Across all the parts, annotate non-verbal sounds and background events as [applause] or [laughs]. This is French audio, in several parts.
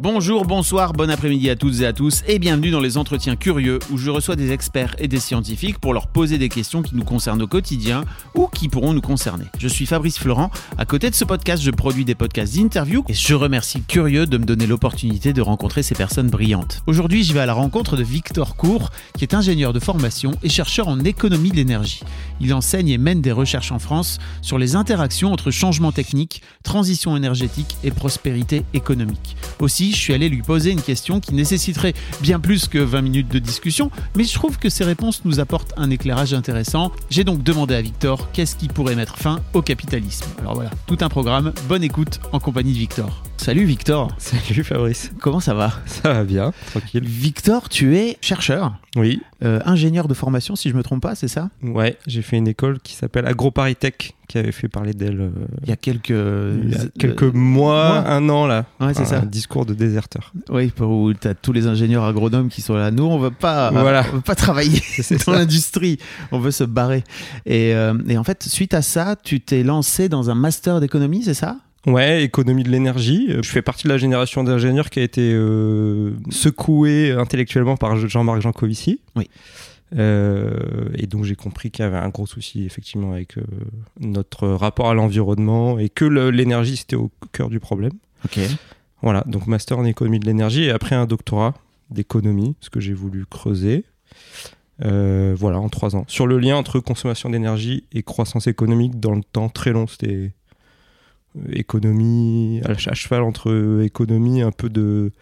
Bonjour, bonsoir, bon après-midi à toutes et à tous et bienvenue dans les entretiens curieux où je reçois des experts et des scientifiques pour leur poser des questions qui nous concernent au quotidien ou qui pourront nous concerner. Je suis Fabrice Florent. À côté de ce podcast, je produis des podcasts d'interview et je remercie Curieux de me donner l'opportunité de rencontrer ces personnes brillantes. Aujourd'hui, je vais à la rencontre de Victor Cour, qui est ingénieur de formation et chercheur en économie de l'énergie. Il enseigne et mène des recherches en France sur les interactions entre changement technique, transition énergétique et prospérité économique. Je suis allé lui poser une question qui nécessiterait bien plus que 20 minutes de discussion, mais je trouve que ses réponses nous apportent un éclairage intéressant. J'ai donc demandé à Victor qu'est-ce qui pourrait mettre fin au capitalisme. Alors voilà, tout un programme, bonne écoute en compagnie de Victor. Salut Victor, Salut Fabrice. comment ça va? Ça va bien, tranquille. Victor, tu es chercheur, Oui, euh, ingénieur de formation si je me trompe pas, c'est ça? Ouais, j'ai fait une école qui s'appelle AgroParisTech, qui avait fait parler d'elle euh, Il y a quelques... il y a euh, quelques euh, mois, mois. un an là. Ouais, c'est Un ça. discours de déserteur. Oui, où tu as tous les ingénieurs agronomes qui sont là. Nous, on veut pas, Voilà. on veut pas travailler [laughs] C'est dans l'industrie. On veut se barrer. Et, et en fait, suite à ça, tu t'es lancé dans un master d'économie, c'est ça? Ouais, économie de l'énergie. Euh, Je fais partie de la génération d'ingénieurs qui a été euh, secouée intellectuellement par Jean-Marc Jancovici. Oui. Euh, et donc j'ai compris qu'il y avait un gros souci effectivement avec euh, notre rapport à l'environnement et que l'énergie c'était au cœur du problème. Ok. Voilà, donc master en économie de l'énergie et après un doctorat d'économie, ce que j'ai voulu creuser. Euh, voilà, en trois ans. Sur le lien entre consommation d'énergie et croissance économique dans le temps très long, c'était économie, à à cheval entre économie, un peu de,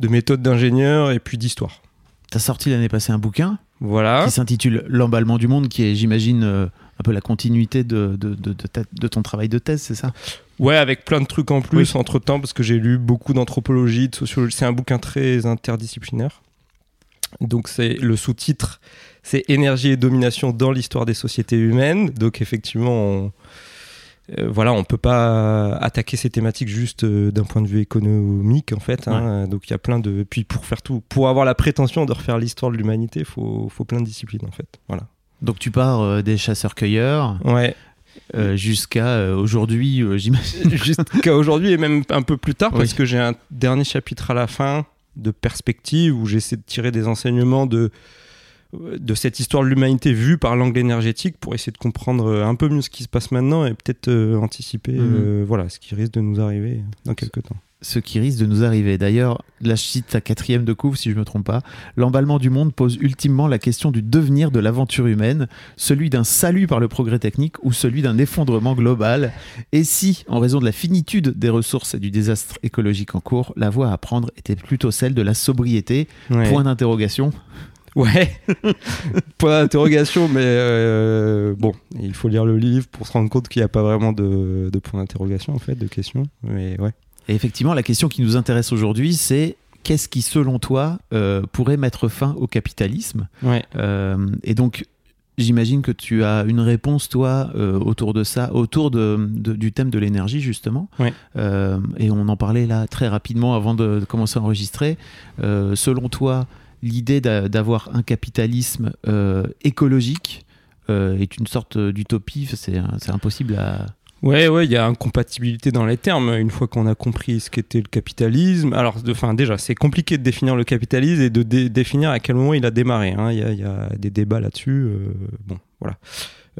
de méthode d'ingénieur et puis d'histoire. Tu as sorti l'année passée un bouquin Voilà. qui s'intitule L'emballement du monde, qui est, j'imagine, euh, un peu la continuité de, de, de- ta- de ton travail de thèse, c'est ça? Ouais, avec plein de trucs en plus entre temps, parce que j'ai lu beaucoup d'anthropologie, de sociologie. C'est un bouquin très interdisciplinaire. Donc, c'est le sous-titre, c'est Énergie et domination dans l'histoire des sociétés humaines. Donc, effectivement, on, euh, voilà, on peut pas attaquer ces thématiques juste euh, d'un point de vue économique, en fait. hein. Donc, il y a plein de. Puis, pour faire tout, pour avoir la prétention de refaire l'histoire de l'humanité, il faut, faut plein de disciplines, en fait. Voilà. Donc tu pars euh, des chasseurs-cueilleurs Ouais. euh, jusqu'à euh, aujourd'hui, euh, j'imagine. [laughs] jusqu'à aujourd'hui et même un peu plus tard Oui. parce que j'ai un dernier chapitre à la fin de perspective où j'essaie de tirer des enseignements de de cette histoire de l'humanité vue par l'angle énergétique pour essayer de comprendre euh, un peu mieux ce qui se passe maintenant et peut-être euh, anticiper Mhm. euh, voilà ce qui risque de nous arriver dans quelques temps. ce qui risque de nous arriver. D'ailleurs, là je cite ta quatrième de couvre si je me trompe pas. L'emballement du monde pose ultimement la question du devenir de l'aventure humaine, celui d'un salut par le progrès technique ou celui d'un effondrement global. Et si, en raison de la finitude des ressources et du désastre écologique en cours, la voie à prendre était plutôt celle de la sobriété? Ouais. Point d'interrogation. Ouais. [laughs] Point d'interrogation, mais euh, bon, il faut lire le livre pour se rendre compte qu'il n'y a pas vraiment de, de point d'interrogation en fait, de questions. Mais ouais. Et effectivement, la question qui nous intéresse aujourd'hui, c'est qu'est-ce qui, selon toi, euh, pourrait mettre fin au capitalisme? Ouais. Euh, et donc, j'imagine que tu as une réponse, toi, euh, autour de ça, autour de, de- du thème de l'énergie, justement. Euh, et on en parlait là très rapidement avant de, de commencer à enregistrer. Euh, selon toi, l'idée d'a- d'avoir un capitalisme euh, écologique euh, est une sorte d'utopie. C'est impossible à. Ouais, il y a incompatibilité dans les termes. Une fois qu'on a compris ce qu'était le capitalisme, alors, enfin, déjà, c'est compliqué de définir le capitalisme et de dé- définir à quel moment il a démarré. hein. Il y, a, il y a des débats là-dessus. euh, bon, voilà.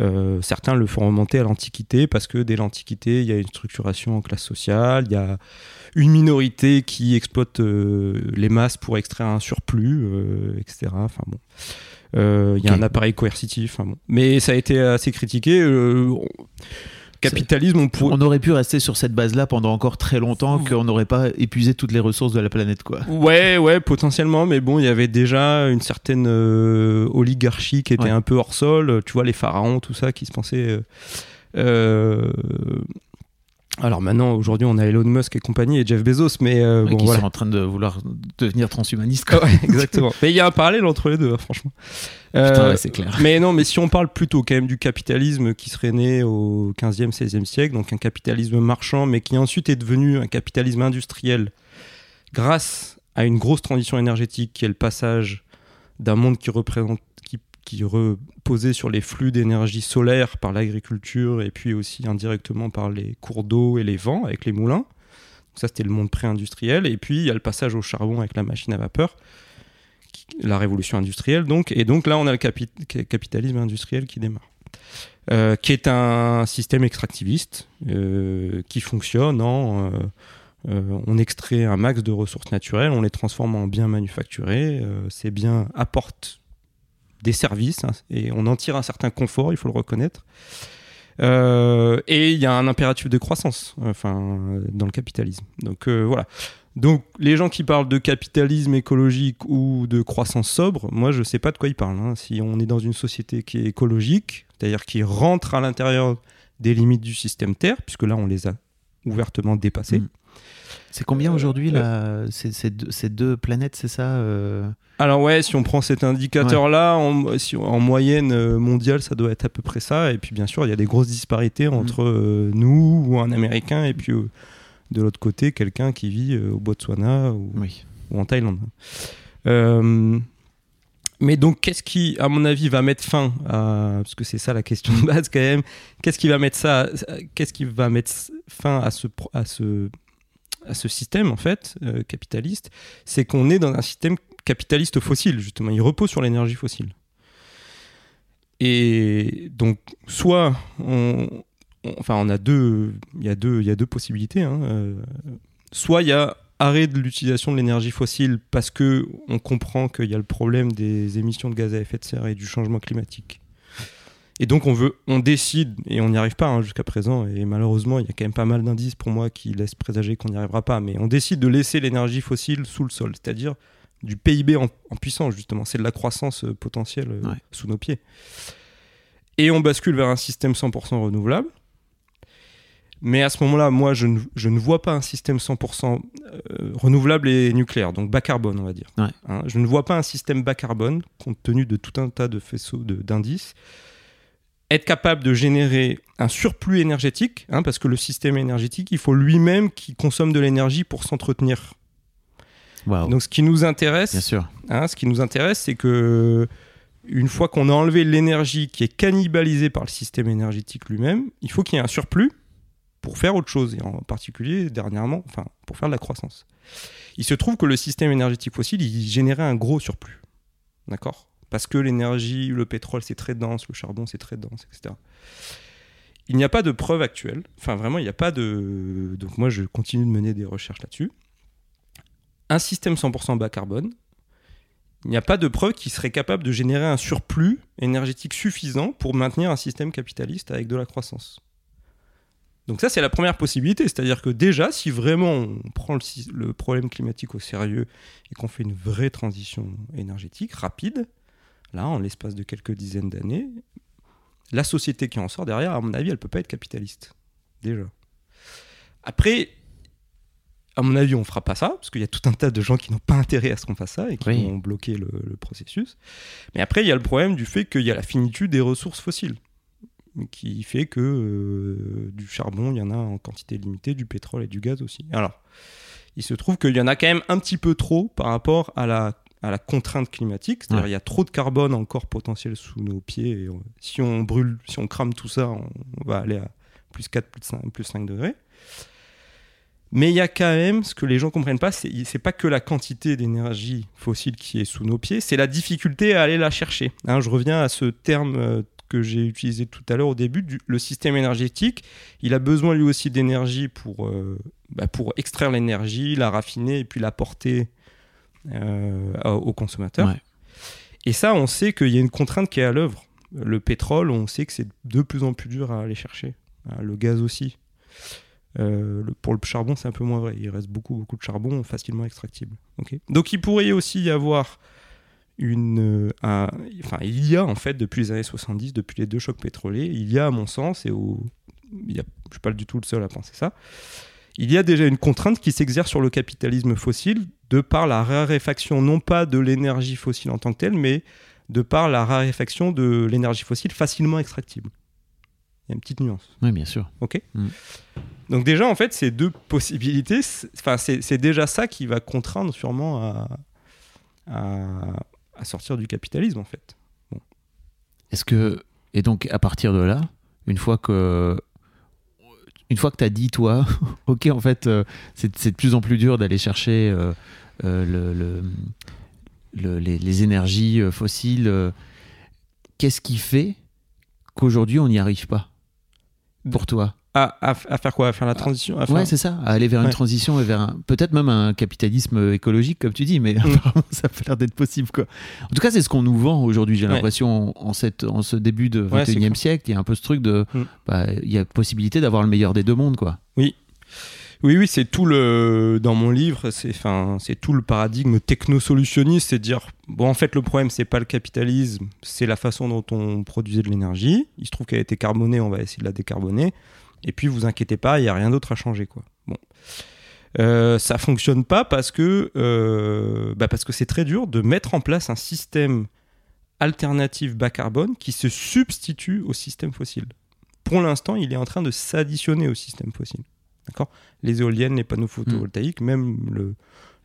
Euh, certains le font remonter à l'Antiquité parce que dès l'Antiquité, il y a une structuration en classe sociale, il y a une minorité qui exploite euh, les masses pour extraire un surplus, euh, etc. Enfin bon. Il y a un appareil coercitif. enfin bon. Mais ça a été assez critiqué. on- Capitalisme, on aurait pu rester sur cette base-là pendant encore très longtemps, qu'on n'aurait pas épuisé toutes les ressources de la planète, quoi. Ouais, ouais, potentiellement, mais bon, il y avait déjà une certaine euh, oligarchie qui était Ouais. un peu hors sol. Tu vois, les pharaons, tout ça, qui se pensaient. euh, euh, Alors maintenant, aujourd'hui, on a Elon Musk et compagnie et Jeff Bezos, mais euh, Ouais, bon, qui voilà. sont en train de vouloir devenir transhumanistes. quoi. Ouais, exactement. mais il y a un parallèle entre les deux, hein, franchement. Putain, Euh, ouais, c'est clair. mais non, mais si on parle plutôt quand même du capitalisme qui serait né au 15e, 16e siècle, donc un capitalisme marchand, mais qui ensuite est devenu un capitalisme industriel grâce à une grosse transition énergétique qui est le passage d'un monde qui représente qui, reposait sur les flux d'énergie solaire par l'agriculture et puis aussi indirectement par les cours d'eau et les vents avec les moulins. Donc ça c'était le monde pré-industriel et puis il y a le passage au charbon avec la machine à vapeur la révolution industrielle donc et donc là on a le capi- capitalisme industriel qui démarre Euh, qui est un système extractiviste euh, qui fonctionne en euh, on extrait un max de ressources naturelles, on les transforme en biens manufacturés. ces biens apportent des services hein, et on en tire un certain confort, il faut le reconnaître. Euh, et il y a un impératif de croissance, enfin, euh, dans le capitalisme. Donc euh, voilà. Donc les gens qui parlent de capitalisme écologique ou de croissance sobre, moi je sais pas de quoi ils parlent. hein. Si on est dans une société qui est écologique, c'est-à-dire qui rentre à l'intérieur des limites du système Terre, puisque là on les a ouvertement dépassées. Mm. C'est combien aujourd'hui là ces, ces deux, ces deux planètes, c'est ça euh Alors ouais, si on prend cet indicateur-là, en, si en moyenne euh, mondiale, ça doit être à peu près ça. Et puis bien sûr, il y a des grosses disparités entre euh, nous ou un Américain et puis euh, de l'autre côté, quelqu'un qui vit euh, au Botswana ou, Oui. ou en Thaïlande. Euh, mais donc, qu'est-ce qui, à mon avis, va mettre fin à, parce que c'est ça la question de base quand même, qu'est-ce qui va mettre ça, qu'est-ce qui va mettre fin à ce, à ce, à ce système en fait euh, capitaliste, c'est qu'on est dans un système capitaliste fossile justement. Il repose sur l'énergie fossile. Et donc, soit on, enfin, on a deux, il y a deux, il y a deux possibilités. hein, euh, soit il y a arrêt de l'utilisation de l'énergie fossile parce que on comprend qu'il y a le problème des émissions de gaz à effet de serre et du changement climatique. Et donc on veut, on décide, et on n'y arrive pas hein, jusqu'à présent, et malheureusement il y a quand même pas mal d'indices pour moi qui laissent présager qu'on n'y arrivera pas, mais on décide de laisser l'énergie fossile sous le sol, c'est-à-dire du PIB en, en puissance justement, c'est de la croissance euh, potentielle euh, Ouais. sous nos pieds. Et on bascule vers un système 100% renouvelable. Mais à ce moment-là, moi, je ne, je ne vois pas un système 100% euh, renouvelable et nucléaire, donc bas carbone, on va dire. Ouais. Hein, je ne vois pas un système bas carbone, compte tenu de tout un tas de faisceaux de- d'indices, être capable de générer un surplus énergétique, hein, parce que le système énergétique, il faut lui-même qui consomme de l'énergie pour s'entretenir. Donc, ce qui nous intéresse, Bien sûr. Hein, ce qui nous intéresse, c'est que une fois qu'on a enlevé l'énergie qui est cannibalisée par le système énergétique lui-même, il faut qu'il y ait un surplus pour faire autre chose, et en particulier dernièrement, enfin, pour faire de la croissance. Il se trouve que le système énergétique fossile, il générait un gros surplus. D'accord? Parce que l'énergie, le pétrole, c'est très dense, le charbon, c'est très dense, etc. Il n'y a pas de preuve actuelle. Enfin, vraiment, il n'y a pas de. Donc, moi, je continue de mener des recherches là-dessus. Un système 100% bas carbone, il n'y a pas de preuve qui serait capable de générer un surplus énergétique suffisant pour maintenir un système capitaliste avec de la croissance. Donc ça, c'est la première possibilité. C'est-à-dire que déjà, si vraiment on prend le, problème climatique au sérieux et qu'on fait une vraie transition énergétique rapide, là, en l'espace de quelques dizaines d'années, la société qui en sort derrière, à mon avis, elle peut pas être capitaliste. Déjà. Après, à mon avis, on fera pas ça, parce qu'il y a tout un tas de gens qui n'ont pas intérêt à ce qu'on fasse ça et qui Oui. vont bloquer le, le processus. Mais après, il y a le problème du fait qu'il y a la finitude des ressources fossiles, qui fait que euh, du charbon, il y en a en quantité limitée, du pétrole et du gaz aussi. Alors, il se trouve qu'il y en a quand même un petit peu trop par rapport à la, à la contrainte climatique, c'est-à-dire Ouais. il y a trop de carbone encore potentiel sous nos pieds. Et, si on brûle, si on crame tout ça, on, on va aller à plus 4, plus 5, plus 5 degrés. Mais il y a quand même, ce que les gens comprennent pas, c'est c'est pas que la quantité d'énergie fossile qui est sous nos pieds, c'est la difficulté à aller la chercher. Hein, je reviens à ce terme euh, que j'ai utilisé tout à l'heure au début, du, le système énergétique, il a besoin lui aussi d'énergie pour, euh, bah, pour extraire l'énergie, la raffiner et puis la porter aux consommateurs. Ouais. Et ça, on sait qu'il y a une contrainte qui est à l'œuvre. Le pétrole, on sait que c'est de plus en plus dur à aller chercher. Hein, Le gaz aussi. Euh, le- pour le charbon, c'est un peu moins vrai. Il reste beaucoup, beaucoup de charbon facilement extractible. Ok Donc, il pourrait aussi y avoir une. euh, un- enfin, il y a en fait, depuis les années 70, depuis les deux chocs pétroliers, il y a, à mon sens, et au, il y a, je suis pas du tout le seul à penser ça, il y a déjà une contrainte qui s'exerce sur le capitalisme fossile de par la raréfaction non pas de l'énergie fossile en tant que telle, mais de par la raréfaction de l'énergie fossile facilement extractible. Il y a une petite nuance. Oui, bien sûr. Ok. Mm. Donc déjà, en fait, ces deux possibilités, c'est- déjà ça qui va contraindre sûrement à, à, à sortir du capitalisme, en fait. Est-ce que et donc à partir de là, une fois que une fois que t'as dit toi, [laughs] ok en fait euh, c'est de plus en plus dur d'aller chercher euh, euh, le, le- le- les, énergies fossiles. Qu'est-ce qui fait qu'aujourd'hui on n'y arrive pas pour toi? À, à- à faire quoi? À faire la transition? À faire- Ouais, c'est ça, à aller vers une Ouais. transition et vers un- peut-être même un capitalisme écologique, comme tu dis, mais [laughs] apparemment ça a l'air d'être possible. Quoi. En tout cas, c'est ce qu'on nous vend aujourd'hui, j'ai Ouais. l'impression, en, cette, en ce début de Ouais, c'est 21e clair. siècle, il y a un peu ce truc de. Mm. bah, Il y a possibilité d'avoir le meilleur des deux mondes, quoi. Oui, oui, c'est tout le. Dans mon livre, c'est enfin, c'est tout le paradigme technosolutionniste, c'est de dire bon, en fait, le problème, c'est pas le capitalisme, c'est la façon dont on produisait de l'énergie. Il se trouve qu'elle a été carbonée, on va essayer de la décarboner. Et puis, vous inquiétez pas, il y a rien d'autre à changer, quoi. Bon. Euh, ça fonctionne pas parce que euh, bah parce que c'est très dur de mettre en place un système alternatif bas carbone qui se substitue au système fossile. Pour l'instant, il est en train de s'additionner au système fossile. D'accord? Les éoliennes, les panneaux photovoltaïques, même le-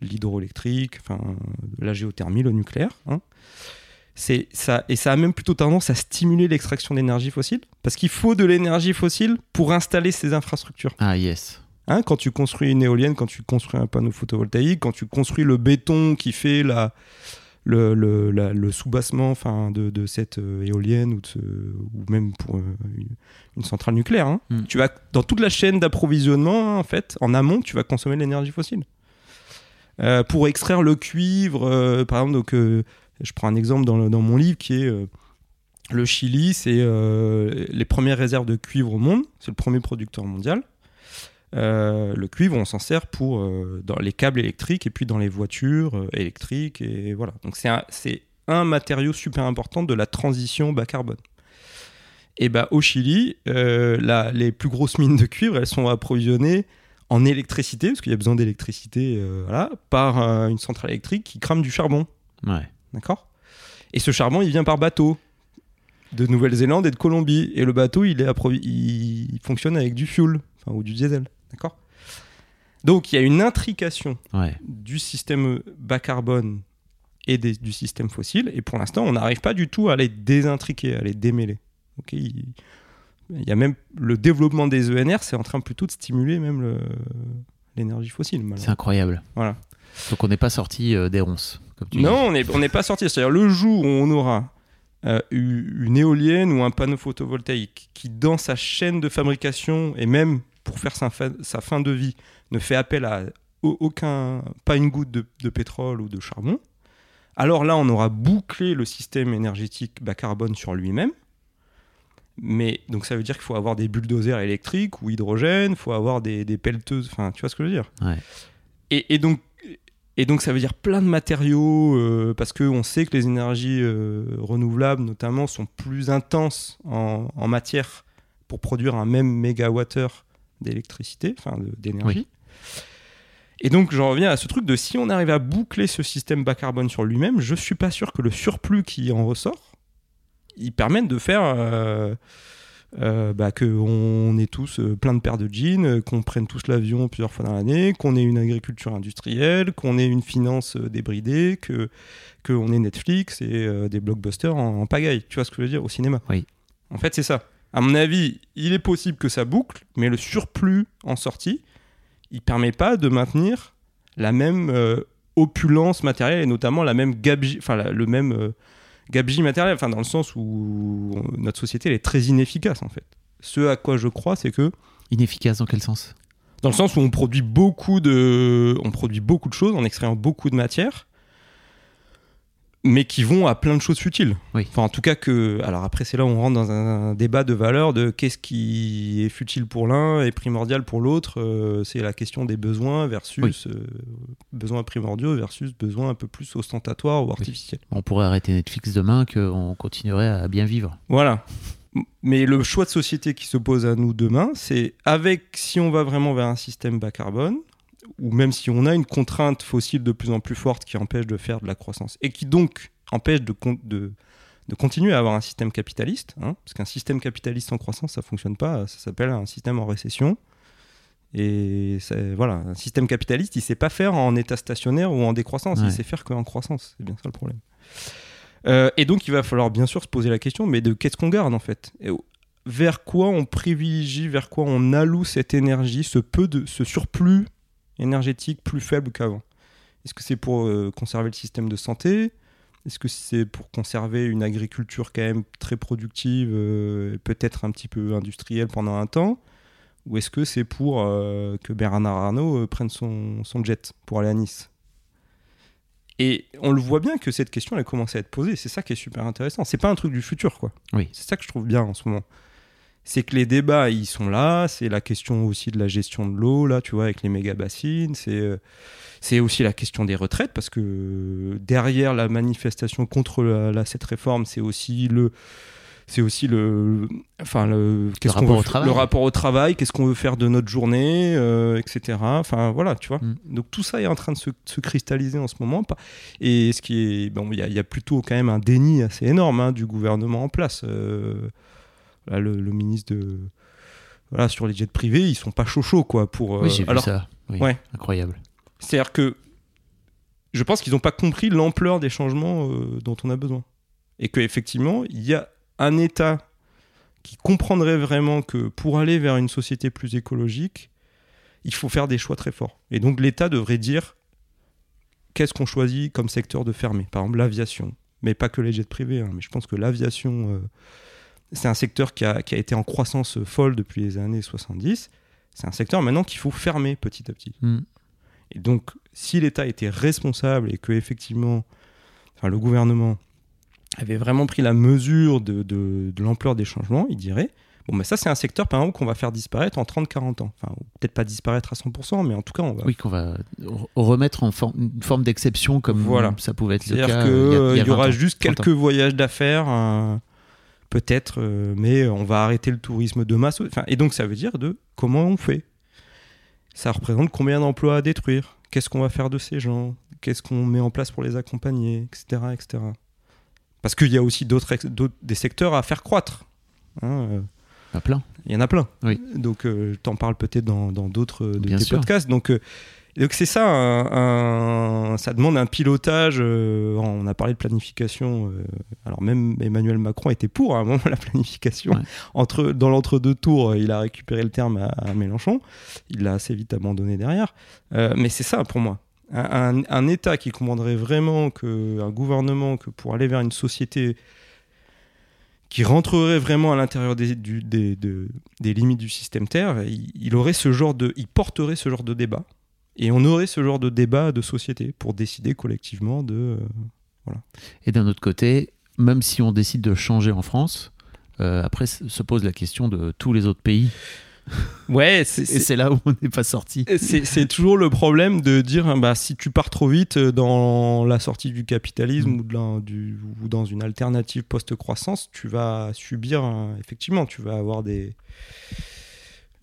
l'hydroélectrique, enfin la géothermie, le nucléaire. hein. C'est ça et ça a même plutôt tendance à stimuler l'extraction d'énergie fossile parce qu'il faut de l'énergie fossile pour installer ces infrastructures. Ah, yes. Hein, quand tu construis une éolienne, quand tu construis un panneau photovoltaïque, quand tu construis le béton qui fait la, le, le, la- le soubassement enfin, de, de cette euh, éolienne ou, de ou même pour euh, une, centrale nucléaire, hein, Mm. tu vas dans toute la chaîne d'approvisionnement, hein, en fait, en amont, tu vas consommer de l'énergie fossile. Euh, pour extraire le cuivre, par exemple, donc, je prends un exemple dans, mon livre qui est euh, le Chili, c'est euh, les premières réserves de cuivre au monde, c'est le premier producteur mondial. Euh, le cuivre, on s'en sert pour dans les câbles électriques et puis dans les voitures électriques et voilà. Donc c'est un, matériau super important de la transition bas carbone. Et bah au Chili, les plus grosses mines de cuivre, elles sont approvisionnées en électricité parce qu'il y a besoin d'électricité, par une centrale électrique qui crame du charbon. D'accord? Et ce charbon, il vient par bateau de Nouvelle-Zélande et de Colombie. Et le bateau, il est il fonctionne avec du fuel, enfin ou du diesel, d'accord? Donc il y a une intrication Ouais. du système bas carbone et des- du système fossile. Et pour l'instant, on n'arrive pas du tout à les désintriquer, à les démêler. Ok, il, il y a même le développement des ENR, c'est en train plutôt de stimuler même l'énergie fossile. C'est incroyable. Voilà. Donc on n'est pas sorti euh, des ronces. Non, on n'est on pas sorti. C'est-à-dire le jour où on aura euh, eu- une éolienne ou un panneau photovoltaïque qui, dans sa chaîne de fabrication et même pour faire sa fin, sa fin de vie, ne fait appel à au- aucun, pas une goutte de, de pétrole ou de charbon, alors là, on aura bouclé le système énergétique bas carbone sur lui-même. Mais donc ça veut dire qu'il faut avoir des bulldozers électriques ou hydrogène, il faut avoir des, des pelleteuses, enfin tu vois ce que je veux dire? Ouais. et, et donc et donc ça veut dire plein de matériaux euh, parce qu'on sait que les énergies euh, renouvelables notamment sont plus intenses en, en matière pour produire un même mégawattheure d'électricité, enfin d'énergie. Et donc j'en reviens à ce truc de si on arrive à boucler ce système bas carbone sur lui-même, je suis pas sûr que le surplus qui en ressort, il permette de faire euh, euh, bah, qu'on ait tous euh, plein de paires de jeans, euh, qu'on prenne tous l'avion plusieurs fois dans l'année, qu'on ait une agriculture industrielle, qu'on ait une finance euh, débridée, que qu'on ait Netflix et euh, des blockbusters en, en pagaille. Tu vois ce que je veux dire? Au cinéma Oui. En fait, c'est ça. À mon avis, il est possible que ça boucle, mais le surplus en sortie, il permet pas de maintenir la même euh, opulence matérielle et notamment la même gabegie, enfin le même gabegie matérielle, enfin dans le sens où notre société elle est très inefficace en fait. Ce à quoi je crois, c'est que Inefficace dans quel sens? Dans le sens où on produit beaucoup de, on produit beaucoup de choses en extrayant beaucoup de matière, mais qui vont à plein de choses futiles. Oui. Enfin, en tout cas que, alors après c'est là où on rentre dans un, débat de valeur de qu'est-ce qui est futile pour l'un et primordial pour l'autre. Euh, c'est la question des besoins versus euh, besoins primordiaux versus besoins un peu plus ostentatoires ou artificiels. On pourrait arrêter Netflix demain, qu'on continuerait à bien vivre. Voilà. Mais le choix de société qui se pose à nous demain, c'est avec si on va vraiment vers un système bas carbone, ou même si on a une contrainte fossile de plus en plus forte qui empêche de faire de la croissance, et qui donc empêche de, de, de continuer à avoir un système capitaliste, hein, parce qu'un système capitaliste sans croissance, ça fonctionne pas, ça s'appelle un système en récession. Et voilà, un système capitaliste, il sait pas faire en état stationnaire ou en décroissance, il sait faire qu'en croissance. C'est bien ça le problème. Euh, et donc, il va falloir bien sûr se poser la question, mais de qu'est-ce qu'on garde en fait? Et Vers quoi on privilégie, vers quoi on alloue cette énergie, ce peu de, ce surplus énergétique plus faible qu'avant Est-ce que c'est pour euh, conserver le système de santé? Est-ce que c'est pour conserver une agriculture quand même très productive, euh, peut-être un petit peu industrielle pendant un temps? Ou est-ce que c'est pour que Bernard Arnault prenne son, son, jet pour aller à Nice? Et on le voit bien que cette question elle a commencé à être posée. C'est ça qui est super intéressant. C'est pas un truc du futur, quoi. Oui. C'est ça que je trouve bien en ce moment. C'est que les débats, ils sont là. C'est la question aussi de la gestion de l'eau, là, tu vois, avec les méga bassines. C'est euh, c'est aussi la question des retraites, parce que derrière la manifestation contre la cette réforme, c'est aussi le c'est aussi le, enfin le, le rapport, au travail. le rapport au travail, qu'est-ce qu'on veut faire de notre journée, euh, etc. Enfin voilà, tu vois. Mm. Donc tout ça est en train de se, cristalliser en ce moment. Et ce qui est, bon, il y, a plutôt quand même un déni assez énorme hein, du gouvernement en place. Euh, là, le, ministre de, voilà, sur les jets privés, ils sont pas chaud chaud quoi pour. oui, j'ai vu ça. ouais. Incroyable. C'est-à-dire que je pense qu'ils n'ont pas compris l'ampleur des changements euh, dont on a besoin. Et qu'effectivement, il y a un État qui comprendrait vraiment que pour aller vers une société plus écologique, il faut faire des choix très forts. Et donc l'État devrait dire qu'est-ce qu'on choisit comme secteur de fermer. Par exemple, l'aviation. Mais pas que les jets privés. Hein. Mais je pense que l'aviation, euh, c'est un secteur qui a, été en croissance folle depuis les années 70. C'est un secteur maintenant qu'il faut fermer petit à petit. Hmm. Et donc, si l'État était responsable et que effectivement, enfin, le gouvernement avait vraiment pris la mesure de, de, l'ampleur des changements, il dirait Bon, mais ça, c'est un secteur, par exemple, qu'on va faire disparaître en 30-40 ans. Enfin, peut-être pas disparaître à 100%, mais en tout cas, on va. Oui, qu'on va remettre en une forme d'exception comme voilà. ça pouvait être le cas. C'est-à-dire qu'il y, y, aura juste quelques voyages d'affaires, peut-être, euh, mais on va arrêter le tourisme de masse. Enfin, et donc, ça veut dire de comment on fait. Ça représente combien d'emplois à détruire? Qu'est-ce qu'on va faire de ces gens? Qu'est-ce qu'on met en place pour les accompagner? Etc. etc. Parce qu'il y a aussi d'autres, des secteurs à faire croître. Hein, euh. il y en a plein. Il y en a plein. Oui. Donc, euh, je t'en parle peut-être dans, d'autres de tes podcasts. Donc, euh, donc c'est ça, ça demande un pilotage. on a parlé de planification. alors même Emmanuel Macron était pour à un moment [laughs] la planification. Entre, dans l'entre-deux tours, il a récupéré le terme à Mélenchon. Il l'a assez vite abandonné derrière. mais c'est ça pour moi un, État qui commanderait vraiment que, un gouvernement que pour aller vers une société qui rentrerait vraiment à l'intérieur des, des, limites du système Terre, il, aurait ce genre de, il porterait ce genre de débat. Et on aurait ce genre de débat de société pour décider collectivement de. Euh, voilà. Et d'un autre côté, même si on décide de changer en France, euh, après se pose la question de tous les autres pays. [laughs] Ouais, et c'est là où on n'est pas sorti. C'est toujours le problème de dire bah, si tu pars trop vite dans la sortie du capitalisme mm. ou, du, ou, dans une alternative post-croissance, tu vas subir, effectivement, tu vas avoir des,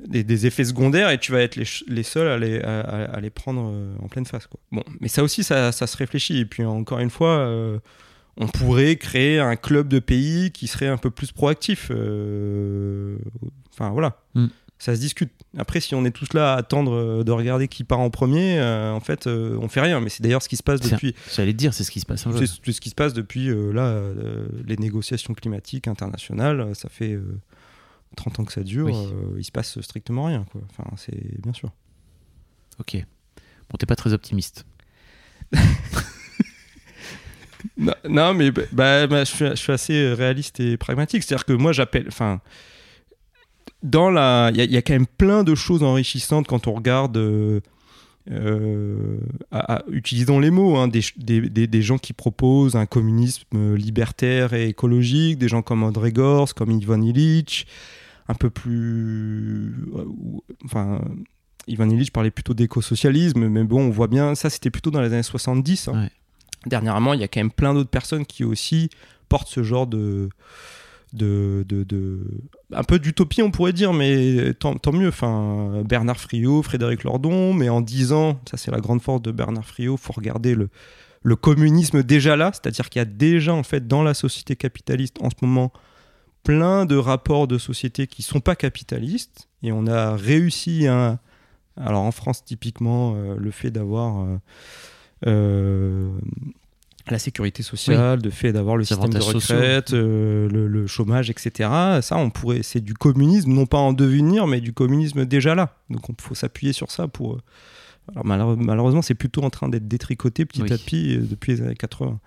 des, effets secondaires et tu vas être les, les seuls à les, à, les, prendre euh, en pleine face. Quoi. Bon, mais ça aussi, ça, ça, se réfléchit. Et puis encore une fois, euh, on pourrait créer un club de pays qui serait un peu plus proactif. Euh, enfin voilà. Mm ça se discute. Après, si on est tous là à attendre de regarder qui part en premier, euh, en fait, on fait rien. Mais c'est d'ailleurs ce qui se passe depuis. J'allais dire, c'est ce qui se passe. C'est ce qui se passe depuis là, les négociations climatiques internationales. Ça fait 30 ans que ça dure. il se passe strictement rien. Quoi. Enfin, c'est bien sûr. Ok. Bon, t'es pas très optimiste. [laughs] non, mais bah, bah, je, suis, je, suis, assez réaliste et pragmatique. C'est-à-dire que moi, j'appelle. Enfin dans la, il y, a quand même plein de choses enrichissantes quand on regarde. Euh, euh, utilisons les mots, hein, des, des, des, gens qui proposent un communisme libertaire et écologique, des gens comme André Gors, comme Ivan Illich, un peu plus. Euh, enfin, Ivan Illich parlait plutôt d'écosocialisme, mais bon, on voit bien, ça c'était plutôt dans les années 70. Hein. Dernièrement, il y a quand même plein d'autres personnes qui aussi portent ce genre de, un peu d'utopie on pourrait dire mais tant, mieux. Enfin Bernard Friot Frédéric Lordon mais en 10 ans ça c'est la grande force de Bernard Friot. Faut regarder le communisme déjà là c'est-à-dire qu'il y a déjà en fait dans la société capitaliste en ce moment plein de rapports de société qui sont pas capitalistes. Et on a réussi à alors en France typiquement euh, le fait d'avoir euh, euh, la sécurité sociale, le fait d'avoir le système de retraite, euh, le, le chômage, etc. Ça, on pourrait, c'est du communisme, non pas en devenir, mais du communisme déjà là. Donc, il faut s'appuyer sur ça pour. euh, Alors, malheureusement, c'est plutôt en train d'être détricoté petit Oui. à petit euh, depuis les années 80.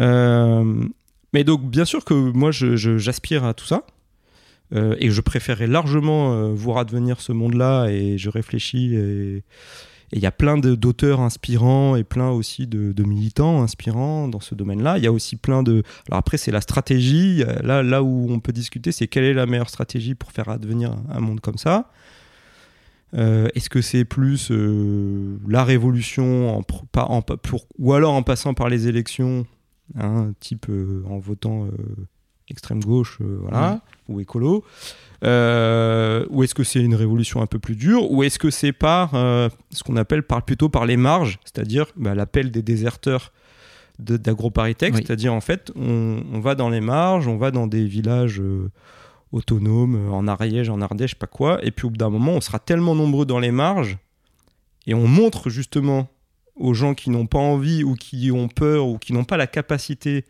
Euh, mais donc, bien sûr que moi, j'aspire à tout ça. Euh, et je préférerais largement voir advenir ce monde-là et je réfléchis et et il y a plein d'auteurs inspirants et plein aussi de, de militants inspirants dans ce domaine-là. Il y a aussi plein de... Alors après, c'est la stratégie. Là, là où on peut discuter, c'est quelle est la meilleure stratégie pour faire advenir un, monde comme ça. Euh, Est-ce que c'est plus euh, la révolution en, pour, ou alors en passant par les élections, hein, type euh, en votant extrême gauche, euh, voilà, ou écolo euh, ou est-ce que c'est une révolution un peu plus dure Ou est-ce que c'est par euh, ce qu'on appelle par, plutôt par les marges, c'est-à-dire bah, l'appel des déserteurs de- d'AgroParisTech, Oui. c'est-à-dire en fait on, on va dans les marges, on va dans des villages euh, autonomes, en Ariège, en Ardèche, je sais pas quoi, et puis au bout d'un moment on sera tellement nombreux dans les marges, et on montre justement aux gens qui n'ont pas envie ou qui ont peur ou qui n'ont pas la capacité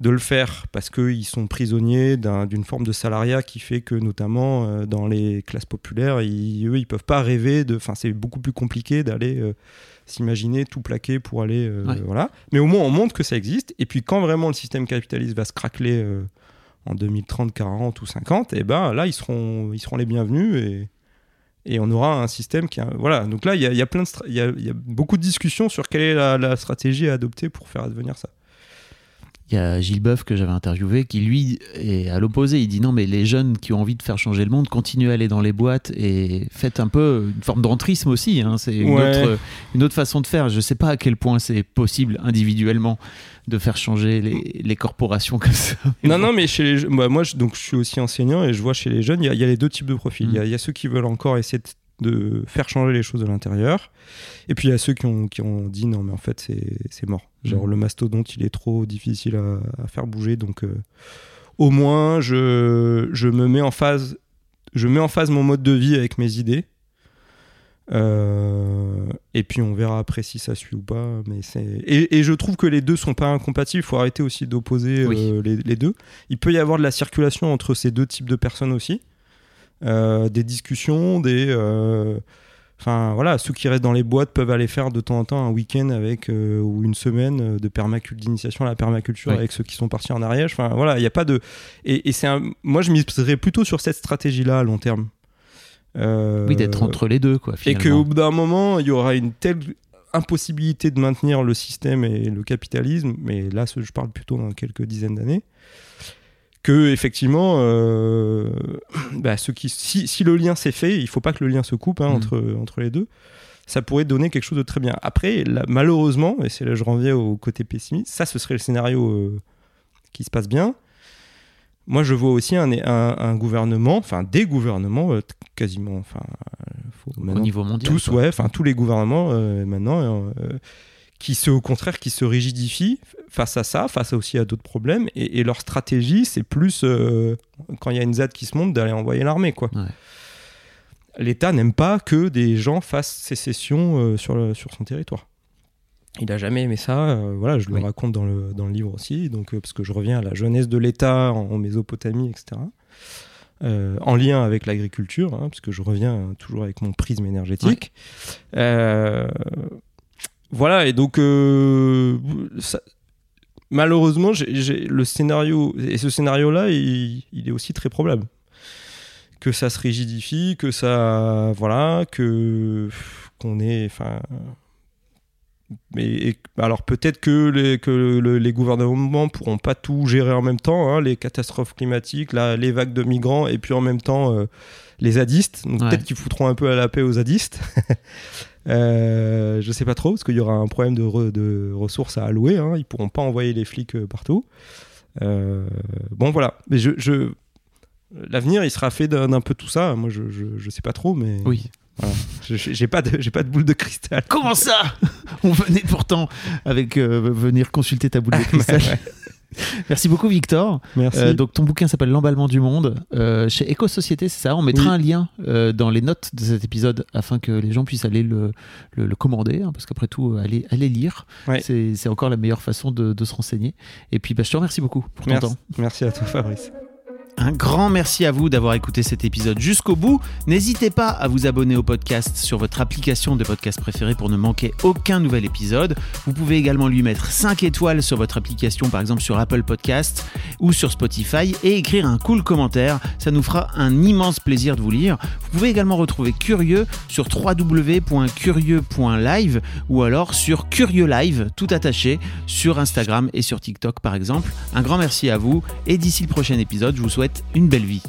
de le faire parce qu'ils sont prisonniers d'un- d'une forme de salariat qui fait que notamment euh, dans les classes populaires, ils, eux, ils peuvent pas rêver de... Enfin, c'est beaucoup plus compliqué d'aller euh, s'imaginer tout plaquer pour aller... euh, Ouais. Voilà. Mais au moins, on montre que ça existe. Et puis quand vraiment le système capitaliste va se craqueler en 2030, 40 ou 50, et ben là, ils seront, ils seront les bienvenus et... Et on aura un système qui... a- Voilà, donc là, il y a, il y a plein de y a, y a beaucoup de discussions sur quelle est la, la stratégie à adopter pour faire advenir ça. Il y a Gilles Boeuf que j'avais interviewé qui lui est à l'opposé. Il dit non mais les jeunes qui ont envie de faire changer le monde continuent à aller dans les boîtes et faites un peu une forme d'entrisme aussi. hein. C'est une, Ouais. autre, une autre façon de faire. Je sais pas à quel point c'est possible individuellement de faire changer les, les corporations comme ça. Non, non, mais chez les je- moi, moi, je, donc, je suis aussi enseignant et je vois chez les jeunes, il y, a- il y a les deux types de profils. Il y y, a ceux qui veulent encore essayer de, de faire changer les choses de l'intérieur. Et puis il y a ceux qui ont, qui ont dit non, mais en fait, c'est mort. Genre, Mm. le mastodonte, il est trop difficile à, à faire bouger. Donc, euh, au moins, je, je me mets en phase. Je mets en phase mon mode de vie avec mes idées. Euh, et puis on verra après si ça suit ou pas. Mais c'est et, et je trouve que les deux sont pas incompatibles. Il faut arrêter aussi d'opposer Oui. euh, les, les deux. Il peut y avoir de la circulation entre ces deux types de personnes aussi. Euh, des discussions, des. euh, Enfin voilà, ceux qui restent dans les boîtes peuvent aller faire de temps en temps un week-end avec euh, ou une semaine de permaculture, d'initiation à la permaculture avec ceux qui sont partis en Ariège. Enfin voilà, il n'y a pas de. Et, et c'est un... moi je miserais plutôt sur cette stratégie-là à long terme. Euh, Oui, d'être entre les deux quoi. et qu'au bout d'un moment, il y aura une telle impossibilité de maintenir le système et le capitalisme, mais là, je parle plutôt dans quelques dizaines d'années, que effectivement, euh, bah, ceux qui, si, si le lien s'est fait, il faut pas que le lien se coupe hein, Mhm. entre, entre les deux. Ça pourrait donner quelque chose de très bien. Après, là, malheureusement, et c'est là que je reviens au côté pessimiste, ça, ce serait le scénario euh, qui se passe bien. Moi, je vois aussi un, un, un gouvernement, enfin des gouvernements, euh, quasiment, enfin, au niveau mondial. tous, quoi. ouais, enfin tous les gouvernements maintenant, qui se, au contraire, qui se rigidifient face à ça, face aussi à d'autres problèmes, et, et leur stratégie, c'est plus euh, quand il y a une ZAD qui se monte d'aller envoyer l'armée, quoi. Ouais. L'État n'aime pas que des gens fassent sécession euh, sur, le- sur son territoire. Il a jamais aimé ça, euh, voilà, je le Oui. raconte dans le, dans le livre aussi, donc, parce que je reviens à la jeunesse de l'État en, en Mésopotamie, etc. Euh, en lien avec l'agriculture, hein, parce que je reviens toujours avec mon prisme énergétique. Euh, voilà, et donc, euh, ça- malheureusement, j'ai- le scénario, et ce scénario-là, il, il est aussi très probable. Que ça se rigidifie, que ça. Voilà, que. qu'on est. Enfin. Mais alors peut-être que, les, que le- les gouvernements pourront pas tout gérer en même temps, hein, les catastrophes climatiques, la- les vagues de migrants, et puis en même temps euh, les zadistes. Donc Ouais. peut-être qu'ils foutront un peu à la paix aux zadistes. [laughs] Euh, je sais pas trop, parce qu'il y aura un problème de, re- de ressources à allouer. Hein. Ils pourront pas envoyer les flics euh, partout. Euh, bon, voilà. Mais je, je... L'avenir, il sera fait d'un peu tout ça. Moi, je, je, je sais pas trop, mais. Oui. Voilà. J'ai pas, de- j'ai pas de boule de cristal. Comment ça? On venait pourtant avec euh, venir consulter ta boule de [laughs] cristal. [laughs] Merci beaucoup Victor. Merci. Euh, donc ton bouquin s'appelle L'emballement du monde euh, chez Éco-Société, c'est ça On mettra Oui. un lien euh, dans les notes de cet épisode afin que les gens puissent aller le, le- le commander, hein, parce qu'après tout, aller, aller lire, Ouais. c'est c'est encore la meilleure façon de, de se renseigner. Et puis bah, je te remercie beaucoup pour ton merci, temps. merci à toi, Fabrice. Un grand merci à vous d'avoir écouté cet épisode jusqu'au bout. N'hésitez pas à vous abonner au podcast sur votre application de podcast préférée pour ne manquer aucun nouvel épisode. Vous pouvez également lui mettre 5 étoiles sur votre application, par exemple sur Apple Podcast ou sur Spotify, et écrire un cool commentaire. Ça nous fera un immense plaisir de vous lire. Vous pouvez également retrouver Curieux sur www.curieux.live ou alors sur Curieux Live, tout attaché, sur Instagram et sur TikTok par exemple. Un grand merci à vous et d'ici le prochain épisode, je vous une belle vie.